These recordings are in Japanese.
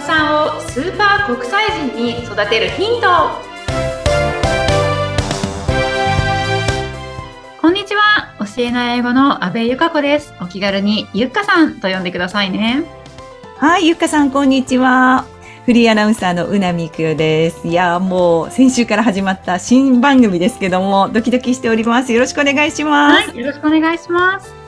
子さんをスーパー国際人に育てるヒントこんにちは教えない英語の阿部由香子ですお気軽にゆっかさんと呼んでくださいねはいゆっかさんこんにちはフリーアナウンサーのうなみくよです。いやもう先週から始まった新番組ですけども、ドキドキしております。よろしくお願いします。はい、よろしくお願いします。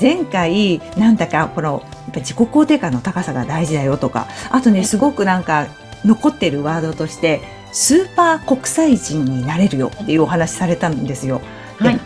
前回、なんだかこのぱ自己肯定感の高さが大事だよとか、あとね、すごくなんか残ってるワードとして、スーパー国際人になれるよっていうお話されたんですよ。はい。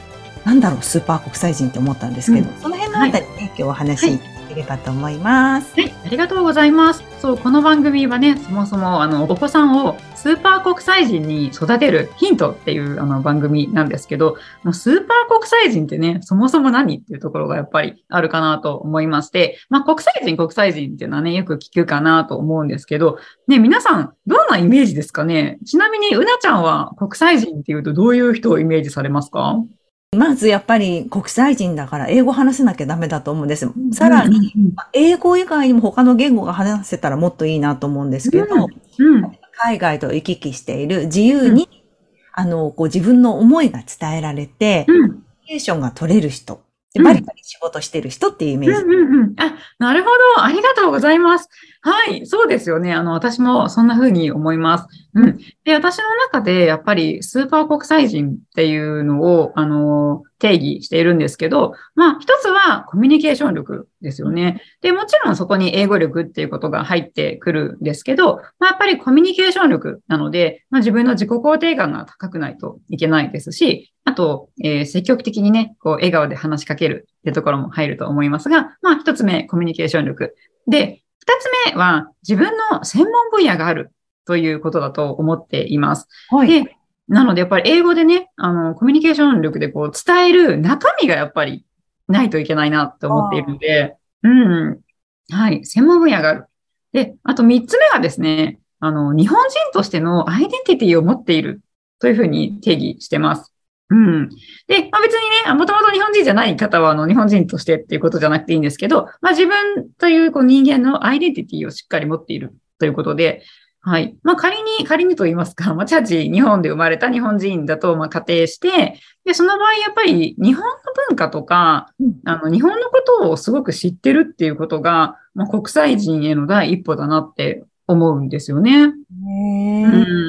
なんだろう、スーパー国際人って思ったんですけど、うん、その辺のあたりね、はい、今日お話ればと思います。はい、ありがとうございます。そう、この番組はね、そもそも、あの、お子さんをスーパー国際人に育てるヒントっていうあの番組なんですけど、もうスーパー国際人ってね、そもそも何っていうところがやっぱりあるかなと思いまして、まあ、国際人、国際人っていうのはね、よく聞くかなと思うんですけど、ね、皆さん、どんなイメージですかね？ちなみに、うなちゃんは国際人っていうとどういう人をイメージされますか？まずやっぱり国際人だから英語話せなきゃダメだと思うんです。さらに、英語以外にも他の言語が話せたらもっといいなと思うんですけど、海外と行き来している自由に、あの、こう自分の思いが伝えられて、コミュニケーションが取れる人。バリバリ仕事してる人っていうイメージ。うんうんうん、あ、なるほど。ありがとうございます。はい。そうですよね。あの、私もそんな風に思います。うん。で、私の中でやっぱりスーパー国際人っていうのを、あの、定義しているんですけど、まあ、一つはコミュニケーション力ですよね。で、もちろんそこに英語力っていうことが入ってくるんですけど、まあ、やっぱりコミュニケーション力なので、まあ、自分の自己肯定感が高くないといけないですし、あと、えー、積極的にね、こう、笑顔で話しかけるってところも入ると思いますが、まあ、一つ目、コミュニケーション力。で、二つ目は、自分の専門分野があるということだと思っています。はい。で、なので、やっぱり英語でね、あの、コミュニケーション力でこう伝える中身がやっぱりないといけないなって思っているので、うん。はい。専門分野がある。で、あと三つ目はですね、あの、日本人としてのアイデンティティを持っているというふうに定義してます。うん。で、まあ、別にね、もともと日本人じゃない方は、あの、日本人としてっていうことじゃなくていいんですけど、まあ、自分というこう人間のアイデンティティをしっかり持っているということで、はい。まあ、仮に、仮にと言いますか、まあ、チャチ、日本で生まれた日本人だと、まあ、仮定して、で、その場合、やっぱり、日本の文化とか、あの、日本のことをすごく知ってるっていうことが、まあ、国際人への第一歩だなって思うんですよね。うん。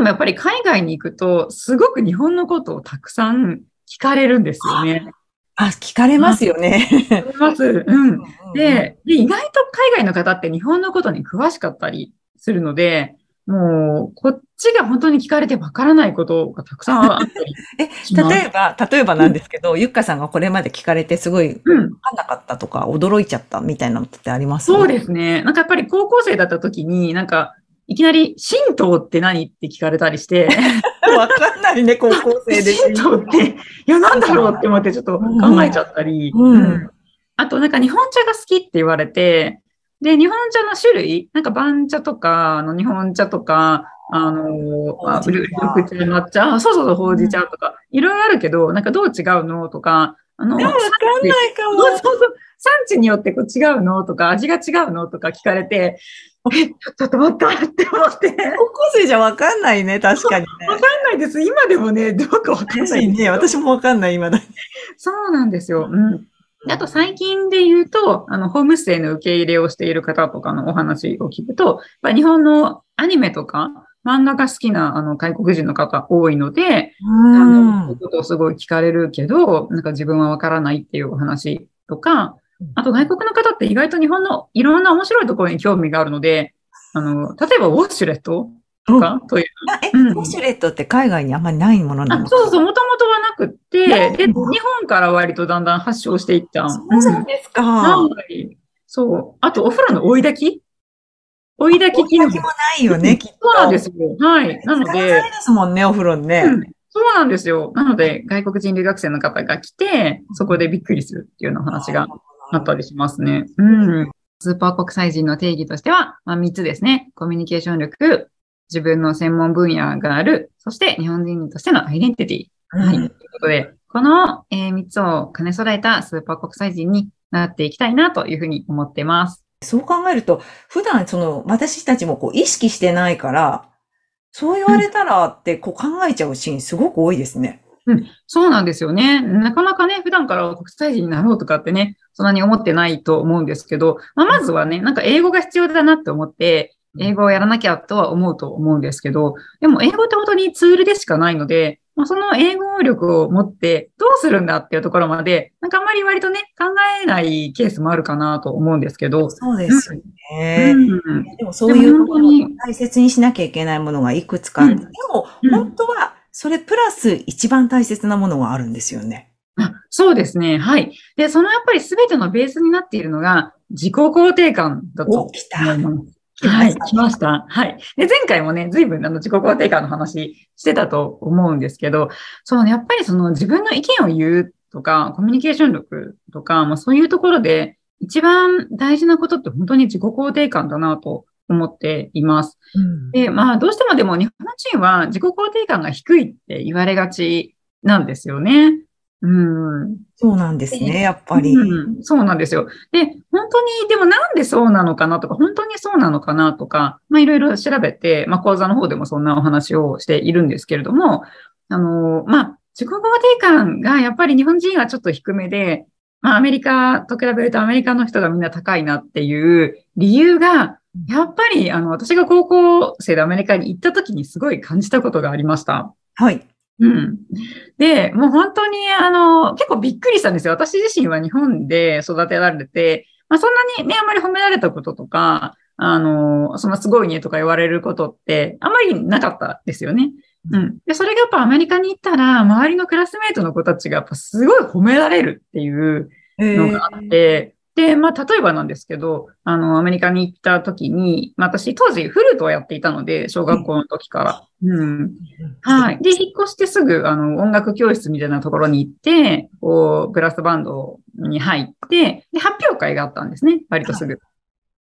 のも、やっぱり海外に行くと、すごく日本のことをたくさん聞かれるんですよね。あ、聞かれますよね。聞かれます。うん。でで、意外と海外の方って日本のことに詳しかったりするので、もう、こっちが本当に聞かれてわからないことがたくさんあったり え、例えば、例えばなんですけど、うん、ゆっかさんがこれまで聞かれてすごい、わかんなかったとか、驚いちゃったみたいなのってあります？そうですね。なんかやっぱり高校生だった時に、なんか、いきなり、神道って何？って聞かれたりして。わかんないね、高校生で。神道って、いや、なんだろうって思ってちょっと考えちゃったり。うん、うん、あと、なんか日本茶が好きって言われて、で、日本茶の種類、なんか番茶とか、あの、日本茶とか、あの、あ緑茶、抹茶、そうそうそう、ほうじ茶とか、いろいろあるけど、なんかどう違うのとか、あの、わかんないかも。そうそう、産地によってこう違うのとか、味が違うのとか聞かれて、え、ちょっと待ったって思って。高校生じゃわかんないね、確かにね。わかんないです。今でもね、どうかわかんないね。私もわかんない、今だ。そうなんですよ。うん。あと最近で言うと、あの、ホームステイの受け入れをしている方とかのお話を聞くと、や日本のアニメとか漫画が好きなあの外国人の方多いので、あの、ことをすごい聞かれるけど、なんか自分はわからないっていうお話とか、あと外国の方って意外と日本のいろんな面白いところに興味があるので、あの、例えばウォッシュレットとか、という。え、ウォッシュレットって海外にあんまりないものなのそうそう、もともとはなくって、で、日本から割とだんだん発祥していったそうなんですか。はい。そう。あと、お風呂の追い炊き？追い炊き機能。もないよね、きっと。そうなんですよ。はい。なので。ないですもんね、お風呂にね。うんそうなんですよ。なので、外国人留学生の方が来て、そこでびっくりするっていうような話があったりしますね。うん。スーパー国際人の定義としては、まあ、3つですね。コミュニケーション力、自分の専門分野がある、そして日本人としてのアイデンティティ。はい。ということで、この、えー、3つを兼ね備えたスーパー国際人になっていきたいなというふうに思っています。そう考えると、普段その私たちもこう意識してないから、そう言われたらってこう考えちゃうシーンすごく多いですね。うん、そうなんですよね。なかなかね、普段から国際人になろうとかってね、そんなに思ってないと思うんですけど、まあ、まずはね、なんか英語が必要だなって思って、英語をやらなきゃとは思うと思うんですけど、でも英語って本当にツールでしかないので、まあ、その英語力を持ってどうするんだっていうところまで、なんかあんまり割とね、考えないケースもあるかなと思うんですけど。そうですようね。ん、でもそういうでも本当に大切にしなきゃいけないものがいくつかあって、うんでもうん本当はそれプラス一番大切なものがあるんですよね。あそうですね。はい。で、そのやっぱり全てのベースになっているのが自己肯定感だと。思います。はい、来ました。はい。で、前回もね、随分あの自己肯定感の話してたと思うんですけど、そうね、やっぱりその自分の意見を言うとか、コミュニケーション力とか、まあそういうところで一番大事なことって本当に自己肯定感だなと思っています。うんで、まあどうしてもでも日本人は自己肯定感が低いって言われがちなんですよね。うん。そうなんですね、やっぱり。うん、そうなんですよ。で、本当に、でもなんでそうなのかなとか、本当にそうなのかなとか、まあいろいろ調べて、まあ講座の方でもそんなお話をしているんですけれども、あの、まあ自己肯定感がやっぱり日本人はちょっと低めで、まあアメリカと比べるとアメリカの人がみんな高いなっていう理由が、やっぱりあの私が高校生でアメリカに行った時にすごい感じたことがありました。はい。うん。で、もう本当に、あの、結構びっくりしたんですよ。私自身は日本で育てられて、まあそんなにね、あんまり褒められたこととか、あの、そんなすごいねとか言われることって、あんまりなかったですよね。うん。で、それがやっぱアメリカに行ったら、周りのクラスメイトの子たちがやっぱすごい褒められるっていうえのがあって、で、まあ、例えばなんですけど、あの、アメリカに行った時に、まあ、私、当時、フルートをやっていたので、小学校の時から。うん。はい。で、引っ越してすぐ、あの、音楽教室みたいなところに行って、こう、ブラスバンドに入って、で、発表会があったんですね。割とすぐ。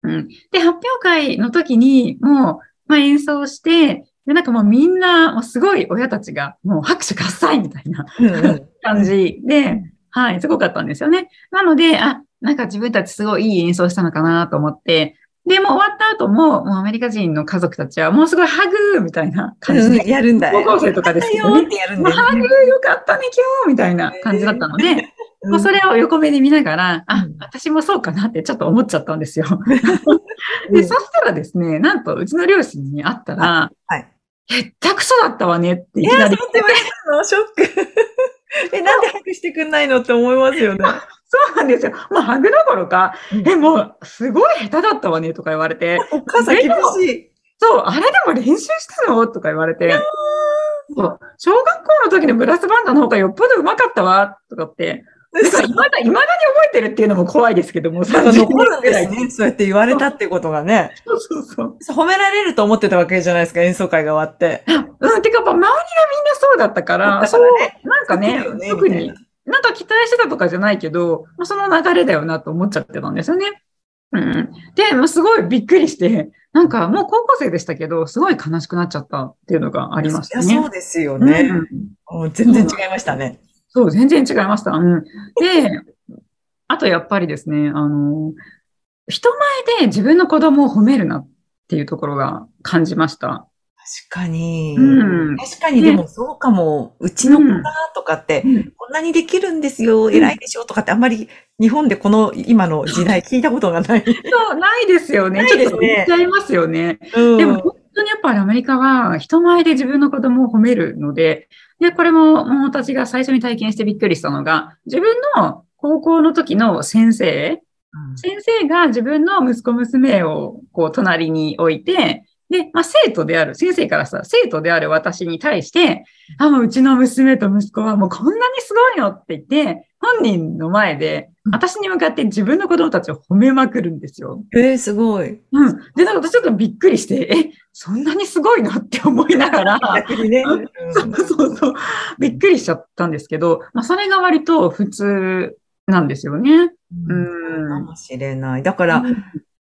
うん。で、発表会の時に、もう、まあ、演奏して、で、なんかもうみんな、もうすごい親たちが、もう拍手喝采みたいな 感じで、はい、すごかったんですよね。なので、あ、なんか自分たちすごいいい演奏したのかなと思って、で、もう終わった後も、もうアメリカ人の家族たちは、もうすごいハグみたいな感じうんで、やるんだ高校生とかですけどね。よってやるんもうハグだよかったね、今日みたいな感じだったので、もうそれを横目で見ながら、あうん、私もそうかなってちょっと思っちゃったんですよ。で、うんそしたらですね、なんと、うちの両親に会ったら、はい。へったくそだったわねっていきなりそうって言われたのショック。え、なんでハグしてくんないのって思いますよね。そうなんですよ。もうハグどころか、うんえ、もう、すごい下手だったわねとか言われて、お母さん厳しい。そう、あれでも練習したの？とか言われて、そう小学校の時のブラスバンドの方がよっぽど上手かったわとかって、なんか未だ、未だに覚えてるっていうのも怖いですけども、なんか30残るね。そうやって言われたってことがね。そうそうそう。褒められると思ってたわけじゃないですか、演奏会が終わって。うん、てか、周りがみんなそうだったから、だかそうらね、なんかね特にな、なんか期待してたとかじゃないけど、まあ、その流れだよなと思っちゃってたんですよね。うん。で、まあ、すごいびっくりして、なんかもう高校生でしたけど、すごい悲しくなっちゃったっていうのがありましたいや、ね。そうですよね。うんうん全然違いましたね。そう、全然違いました。うん。で、あとやっぱりですね、あの、人前で自分の子供を褒めるなっていうところが感じました。確かに。うん確かに、でもそうかも。うちの子がとかって、うんこんなにできるんですよ、偉いでしょとかってあんまり日本でこの今の時代聞いたことがない。そう、ないですよね。ないですねちょっと言っちゃいますよね。うんでも本当にやっぱりアメリカは人前で自分の子供を褒めるので、で、これも私が最初に体験してびっくりしたのが、自分の高校の時の先生、先生が自分の息子娘をこう隣に置いて、で、まあ生徒である、先生からさ、生徒である私に対して、あ、もううちの娘と息子はもうこんなにすごいよって言って、本人の前で、私に向かって自分の子供たちを褒めまくるんですよ。えー、すごい。うん。で、なんか私ちょっとびっくりして、え、そんなにすごいのって思いながら、ね。そうそうそう、びっくりしちゃったんですけど、まあ、それが割と普通なんですよね。ううんかもしれない。だから、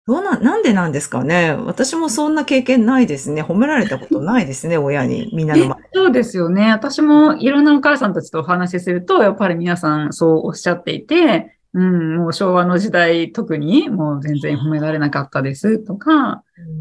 どうな、なんでなんですかね。私もそんな経験ないですね。褒められたことないですね、親に。みんなのえ前。そうですよね。私もいろんなお母さんたちとお話しすると、やっぱり皆さんそうおっしゃっていて、うん、もう昭和の時代特にもう全然褒められなかったですとか、うん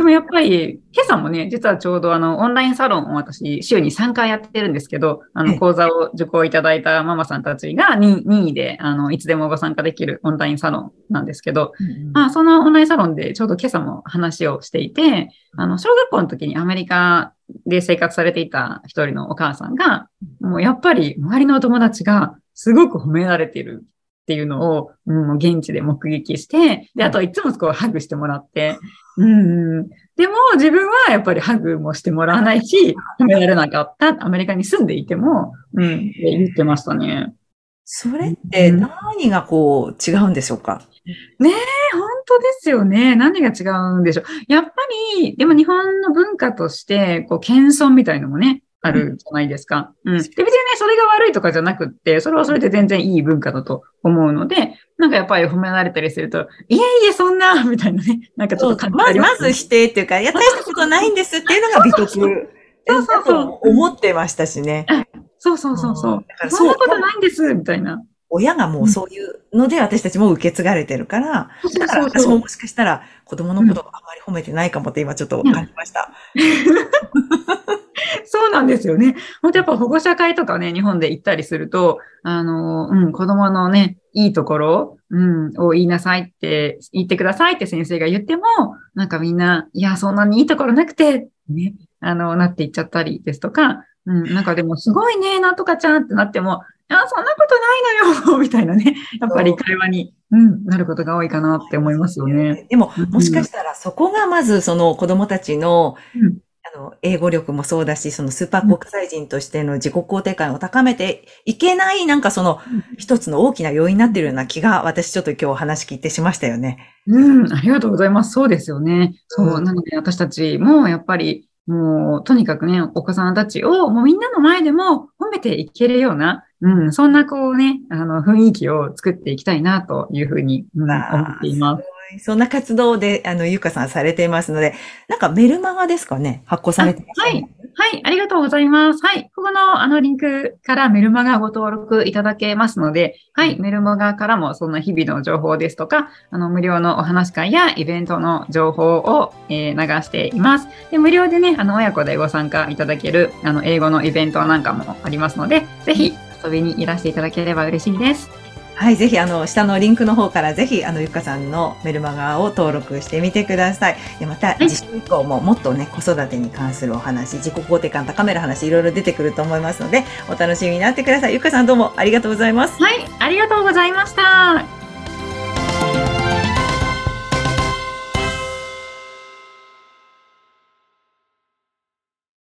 でもやっぱり、今朝もね、実はちょうどあの、オンラインサロンを私、週に3回やってるんですけど、あの、講座を受講いただいたママさんたちが任意で、あの、いつでもご参加できるオンラインサロンなんですけど、うんまあ、そのオンラインサロンでちょうど今朝も話をしていて、あの、小学校の時にアメリカで生活されていた一人のお母さんが、もうやっぱり周りのお友達がすごく褒められているっていうのを、うん、現地で目撃して、で、あといつもこうハグしてもらって、うん、でも自分はやっぱりハグもしてもらわないし、褒められなかった。アメリカに住んでいても、うん、言ってましたね。それって何がこう違うんでしょうか、ねえ、本当ですよね。何が違うんでしょう。やっぱり、でも日本の文化として、こう、謙遜みたいのもね、あるじゃないですか。うん。で、別にね、それが悪いとかじゃなくって、それはそれで全然いい文化だと思うので、なんかやっぱり褒められたりすると、いえいえ、そんな、みたいなね、なんかちょっとまず、まず否定っていうか、いや、大したことないんですっていうのが美徳。そうそうそう。思ってましたしね。そうそうそうそう。そんなことないんです、みたいな。親がもうそういうので私たちも受け継がれてるから、だから私ももしかしたら子供のことをあまり褒めてないかもって今ちょっと感じました。そうなんですよね。本当やっぱ保護者会とかね、日本で行ったりすると、あの、うん、子供のね、いいところ、うん、を言いなさいって、言ってくださいって先生が言っても、なんかみんな、いや、そんなにいいところなくて、ね、あの、なっていっちゃったりですとか、うん、なんかでもすごいね、なんとかちゃんってなっても、あ、そんなことないのよ みたいなね。やっぱり会話に、うん、なることが多いかなって思いますよね。でも、もしかしたらそこがまずその子供たちの、うん、あの、英語力もそうだし、そのスーパー国際人としての自己肯定感を高めていけない、なんかその、一つの大きな要因になっているような気が、私ちょっと今日話聞いてしましたよね。うん、ありがとうございます。そうですよね。そう、なので私たちもやっぱり、もう、とにかくね、お子さんたちを、もうみんなの前でも褒めていけるような、うん、そんなこうね、あの、雰囲気を作っていきたいな、というふうに、うん、思っています。そんな活動で、あの、ゆかさんされていますので、なんかメルマガですかね？発行されてます、はい。はい、ありがとうございます。はい、ここのあのリンクからメルマガご登録いただけますので、はい、メルマガからもそんな日々の情報ですとか、あの、無料のお話会やイベントの情報を、えー、流しています。で、無料でね、あの、親子でご参加いただける、あの、英語のイベントなんかもありますので、ぜひ遊びにいらしていただければ嬉しいです。はい、ぜひあの下のリンクの方からぜひあのゆかさんのメルマガを登録してみてください。でまた次週以降ももっとね子育てに関するお話、自己肯定感高める話いろいろ出てくると思いますのでお楽しみになってください。ゆかさんどうもありがとうございます。はい、ありがとうございました。